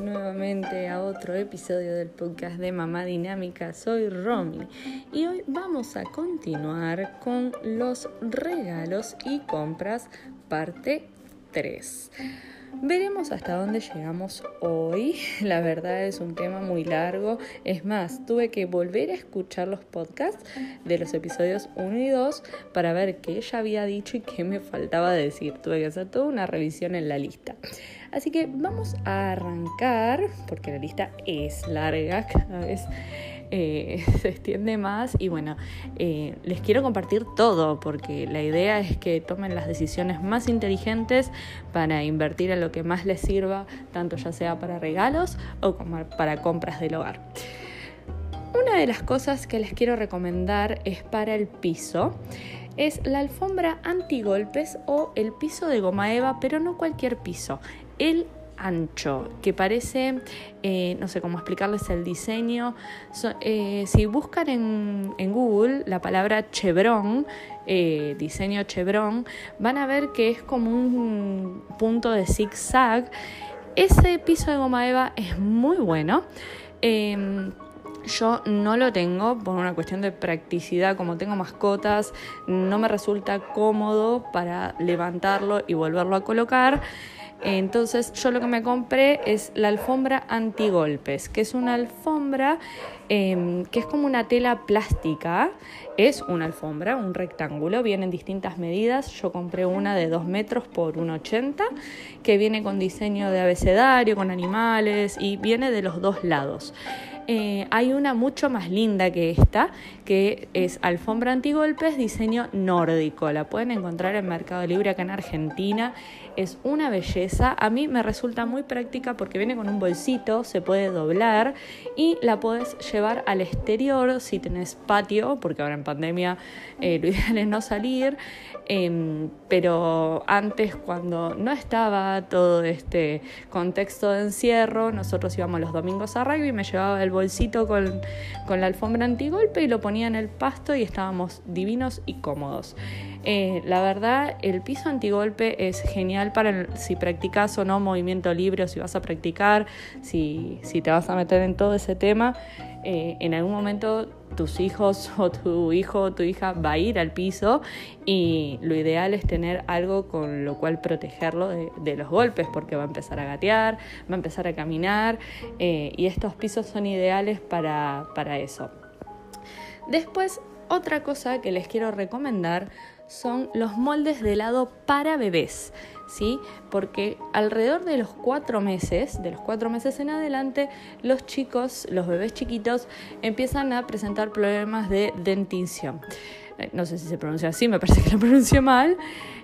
Nuevamente a otro episodio del podcast de Mamá Dinámica. Soy Romy y hoy vamos a continuar con los regalos y compras parte 3. Veremos hasta dónde llegamos hoy. La verdad es un tema muy largo. Es más, tuve que volver a escuchar los podcasts de los episodios 1 y 2 para ver qué ella había dicho y qué me faltaba decir. Tuve que hacer toda una revisión en la lista. Así que vamos a arrancar, porque la lista es larga cada vez. Eh, se extiende más y bueno, eh, les quiero compartir todo porque la idea es que tomen las decisiones más inteligentes para invertir en lo que más les sirva, tanto ya sea para regalos o como para compras del hogar. Una de las cosas que les quiero recomendar es para el piso. Es la alfombra antigolpes o el piso de goma eva, pero no cualquier piso. El ancho, que parece, eh, no sé cómo explicarles el diseño. Eh, si buscan en, Google la palabra chevron, eh, diseño chevron, van a ver que es como un punto de zigzag. Ese piso de goma eva es muy bueno. Em, yo no lo tengo por una cuestión de practicidad, como tengo mascotas, no me resulta cómodo para levantarlo y volverlo a colocar. Entonces yo lo que me compré es la alfombra antigolpes, que es una alfombra em, que es como una tela plástica. Es una alfombra, un rectángulo, viene en distintas medidas. Yo compré una de 2 metros por 1,80, que viene con diseño de abecedario, con animales y viene de los dos lados. Eh, hay una mucho más linda que esta, que es alfombra antigolpes, diseño nórdico. La pueden encontrar en Mercado Libre acá en Argentina. Es una belleza. A mí me resulta muy práctica porque viene con un bolsito, se puede doblar y la puedes llevar al exterior si tenés patio, porque ahora en pandemia eh, lo ideal es no salir. Em, pero antes, cuando no estaba todo este contexto de encierro, nosotros íbamos los domingos a rugby, me llevaba el bolsito con, con la alfombra antigolpe y lo ponía en el pasto y estábamos divinos y cómodos. Eh, la verdad, el piso antigolpe es genial para si practicas o no movimiento libre o si vas a practicar, si, si te vas a meter en todo ese tema. Eh, en algún momento tus hijos o tu hijo o tu hija va a ir al piso y lo ideal es tener algo con lo cual protegerlo de, los golpes porque va a empezar a gatear, va a empezar a caminar eh, y estos pisos son ideales para, para eso. Después, otra cosa que les quiero recomendar son los moldes de helado para bebés. ¿Sí? Porque alrededor de los cuatro meses, de los cuatro meses en adelante, los chicos, los bebés chiquitos, empiezan a presentar problemas de dentición. Eh, no sé si se pronuncia así, me parece que lo pronuncio mal.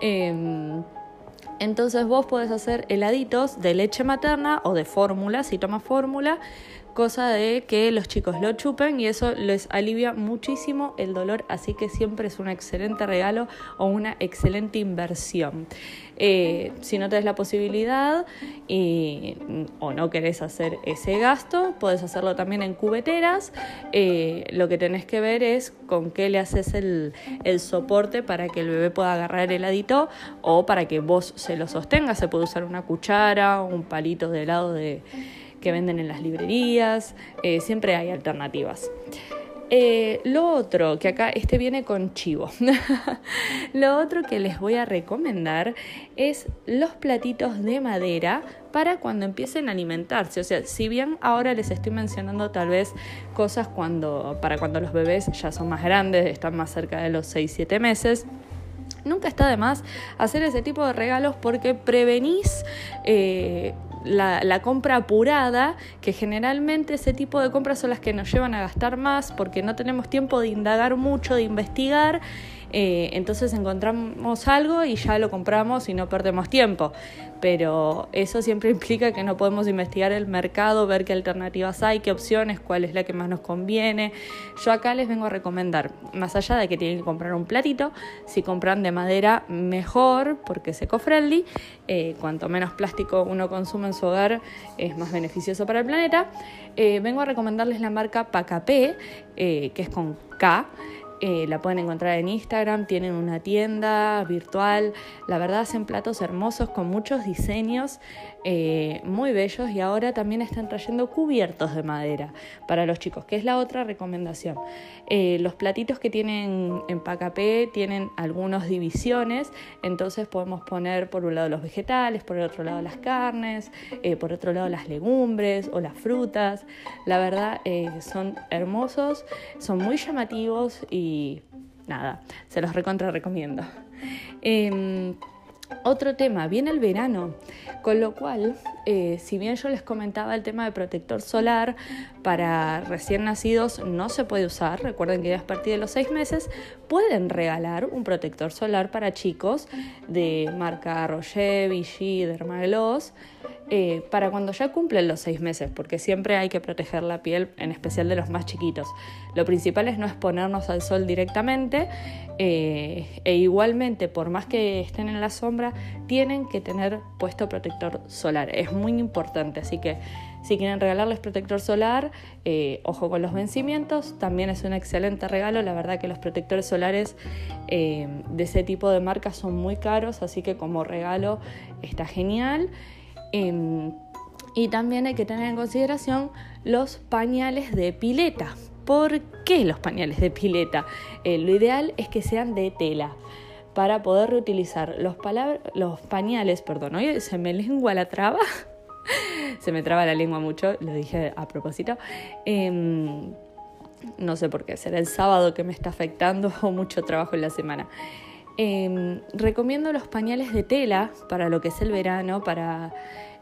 Em, entonces vos podés hacer heladitos de leche materna o de fórmula, si tomas fórmula, cosa de que los chicos lo chupen y eso les alivia muchísimo el dolor, así que siempre es un excelente regalo o una excelente inversión. Eh, si no tenés la posibilidad y, o no querés hacer ese gasto, puedes hacerlo también en cubeteras. Eh, lo que tenés que ver es con qué le haces el, el soporte para que el bebé pueda agarrar el heladito o para que vos se lo sostengas. Se puede usar una cuchara un palito de helado de que venden en las librerías, eh, siempre hay alternativas. Eh, lo otro, que acá este viene con chivo, lo otro que les voy a recomendar es los platitos de madera para cuando empiecen a alimentarse. O sea, si bien ahora les estoy mencionando tal vez cosas cuando, para cuando los bebés ya son más grandes, están más cerca de los 6-7 meses, Nunca está de más hacer ese tipo de regalos porque prevenís eh, la, compra apurada, que generalmente ese tipo de compras son las que nos llevan a gastar más porque no tenemos tiempo de indagar mucho, de investigar eh, entonces encontramos algo y ya lo compramos y no perdemos tiempo. Pero eso siempre implica que no podemos investigar el mercado, ver qué alternativas hay, qué opciones, cuál es la que más nos conviene. Yo acá les vengo a recomendar, más allá de que tienen que comprar un platito, si compran de madera mejor porque es eco-friendly, eh, cuanto menos plástico uno consume en su hogar es más beneficioso para el planeta. Eh, vengo a recomendarles la marca Pacapé, que es con K. Eh, la pueden encontrar en Instagram, tienen una tienda virtual. La verdad hacen platos hermosos con muchos diseños eh, muy bellos y ahora también están trayendo cubiertos de madera para los chicos, que es la otra recomendación. Eh, los platitos que tienen en Pacapé tienen algunas divisiones, entonces podemos poner por un lado los vegetales, por el otro lado las carnes, por otro lado las legumbres o las frutas. La verdad son hermosos, son muy llamativos y y nada, se los recontra recomiendo. Em, otro tema, viene el verano, con lo cual, eh, si bien yo les comentaba el tema de protector solar para recién nacidos no se puede usar, recuerden que ya a partir de los seis meses pueden regalar un protector solar para chicos de marca Roger, Vichy, Dermagloss, eh, para cuando ya cumplen los seis meses, porque siempre hay que proteger la piel, en especial de los más chiquitos. Lo principal es no exponernos al sol directamente eh, e igualmente, por más que estén en la sombra, tienen que tener puesto protector solar. Es muy importante, así que si quieren regalarles protector solar, eh, ojo con los vencimientos, también es un excelente regalo. La verdad que los protectores solares de ese tipo de marcas son muy caros, así que como regalo está genial. Em, y también hay que tener en consideración los pañales de pileta. ¿Por qué los pañales de pileta? Eh, lo ideal es que sean de tela para poder reutilizar los, pañales, perdón, hoy se me lengua la traba, se me traba la lengua mucho, lo dije a propósito. Em, no sé por qué, será el sábado que me está afectando o mucho trabajo en la semana. Em, recomiendo los pañales de tela para lo que es el verano, para,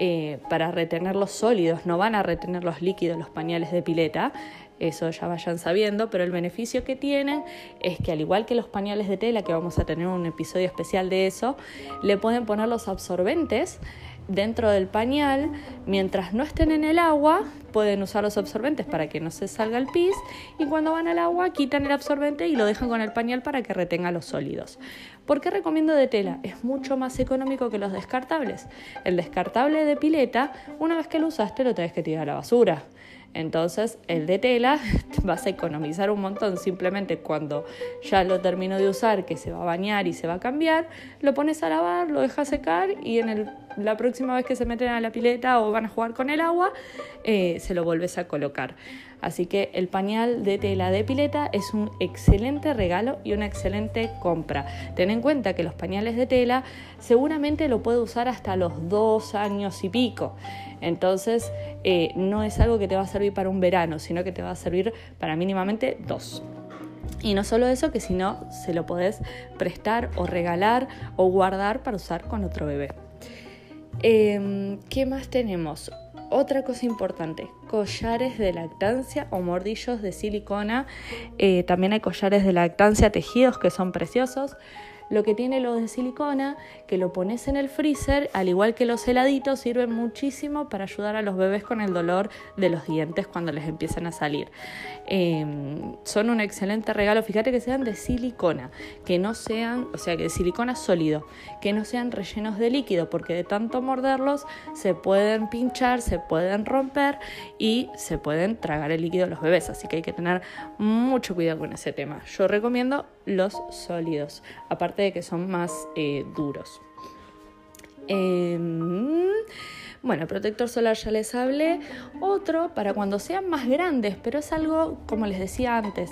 eh, para retener los sólidos, no van a retener los líquidos los pañales de pileta, eso ya vayan sabiendo, pero el beneficio que tienen es que al igual que los pañales de tela, que vamos a tener un episodio especial de eso, le pueden poner los absorbentes dentro del pañal, mientras no estén en el agua, pueden usar los absorbentes para que no se salga el pis y cuando van al agua quitan el absorbente y lo dejan con el pañal para que retenga los sólidos. ¿Por qué recomiendo de tela? Es mucho más económico que los descartables. El descartable de pileta, una vez que lo usaste, lo tenés que tirar a la basura. Entonces, el de tela vas a economizar un montón. Simplemente cuando ya lo termino de usar, que se va a bañar y se va a cambiar, lo pones a lavar, lo dejas secar y en la próxima vez que se meten a la pileta o van a jugar con el agua, eh, se lo vuelves a colocar. Así que el pañal de tela de pileta es un excelente regalo y una excelente compra. Ten en cuenta que los pañales de tela seguramente lo puede usar hasta los dos años y pico. Entonces eh, no es algo que te va a servir para un verano, sino que te va a servir para mínimamente dos. Y no solo eso, que si no, se lo podés prestar o regalar o guardar para usar con otro bebé. Em, ¿Qué más tenemos? Otra cosa importante, collares de lactancia o mordillos de silicona. Eh, también hay collares de lactancia tejidos que son preciosos. Lo que tiene lo de silicona, que lo pones en el freezer, al igual que los heladitos, sirven muchísimo para ayudar a los bebés con el dolor de los dientes cuando les empiezan a salir. Em, son un excelente regalo, fíjate que sean de silicona, que no sean, o sea, que de silicona sólido, que no sean rellenos de líquido, porque de tanto morderlos se pueden pinchar, se pueden romper y se pueden tragar el líquido los bebés, así que hay que tener mucho cuidado con ese tema. Yo recomiendo los sólidos, aparte de que son más eh, duros. Em, bueno, protector solar ya les hablé. Otro para cuando sean más grandes, pero es algo, como les decía antes,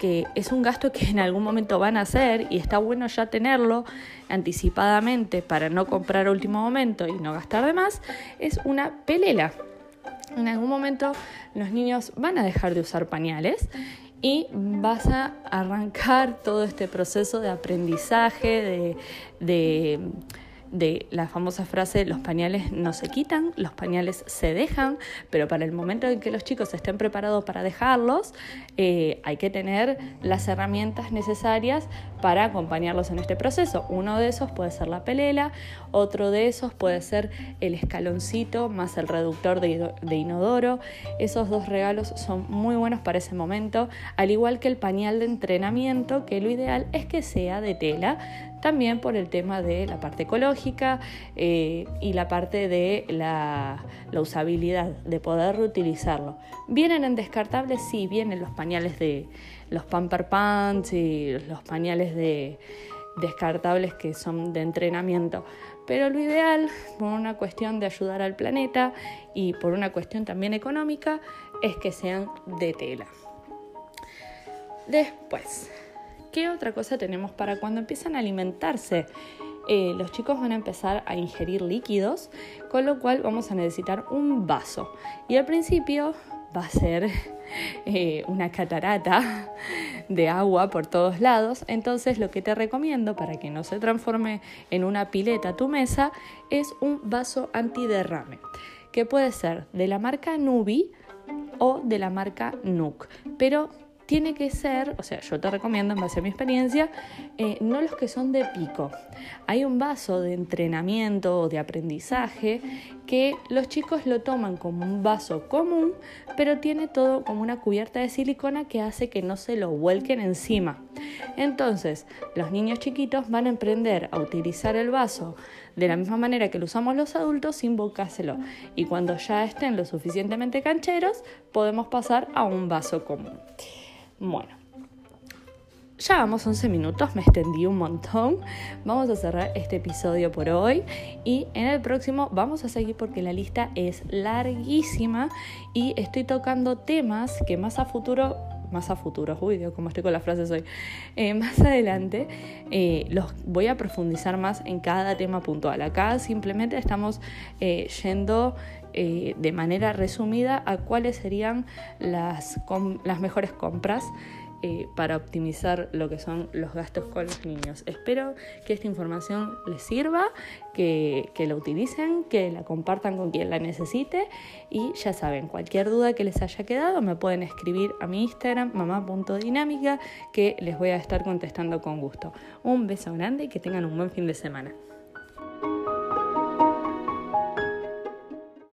que es un gasto que en algún momento van a hacer y está bueno ya tenerlo anticipadamente para no comprar último momento y no gastar de más, es una pelela. En algún momento los niños van a dejar de usar pañales y vas a arrancar todo este proceso de aprendizaje, de, la famosa frase los pañales no se quitan, los pañales se dejan, pero para el momento en que los chicos estén preparados para dejarlos, eh, hay que tener las herramientas necesarias para acompañarlos en este proceso. Uno de esos puede ser la pelela, otro de esos puede ser el escaloncito más el reductor de, de inodoro. Esos dos regalos son muy buenos para ese momento, al igual que el pañal de entrenamiento, que lo ideal es que sea de tela, también por el tema de la parte ecológica eh, y la parte de la, usabilidad, de poder reutilizarlo. ¿Vienen en descartables? Sí, vienen los pañales de los Pamper Pants y los pañales de descartables que son de entrenamiento. Pero lo ideal, por una cuestión de ayudar al planeta y por una cuestión también económica, es que sean de tela. Después, ¿qué otra cosa tenemos para cuando empiezan a alimentarse? Eh, los chicos van a empezar a ingerir líquidos, con lo cual vamos a necesitar un vaso. Y al principio va a ser eh, una catarata de agua por todos lados. Entonces lo que te recomiendo para que no se transforme en una pileta tu mesa es un vaso antiderrame, que puede ser de la marca Nubi o de la marca Nook. Pero tiene que ser, o sea, yo te recomiendo en base a mi experiencia, eh, no los que son de pico. Hay un vaso de entrenamiento o de aprendizaje que los chicos lo toman como un vaso común, pero tiene todo como una cubierta de silicona que hace que no se lo vuelquen encima. Entonces, los niños chiquitos van a aprender a utilizar el vaso de la misma manera que lo usamos los adultos sin volcárselo. Y cuando ya estén lo suficientemente cancheros, podemos pasar a un vaso común. Bueno, ya vamos 11 minutos, me extendí un montón. Vamos a cerrar este episodio por hoy y en el próximo vamos a seguir porque la lista es larguísima y estoy tocando temas que más a futuro más a futuro, uy como estoy con las frases hoy, eh, más adelante eh, los voy a profundizar más en cada tema puntual. Acá simplemente estamos eh, yendo de manera resumida a cuáles serían las, las mejores compras eh, para optimizar lo que son los gastos con los niños. Espero que esta información les sirva, que, que la utilicen, que la compartan con quien la necesite y ya saben, cualquier duda que les haya quedado me pueden escribir a mi Instagram, mamá.dinámica, que les voy a estar contestando con gusto. Un beso grande y que tengan un buen fin de semana.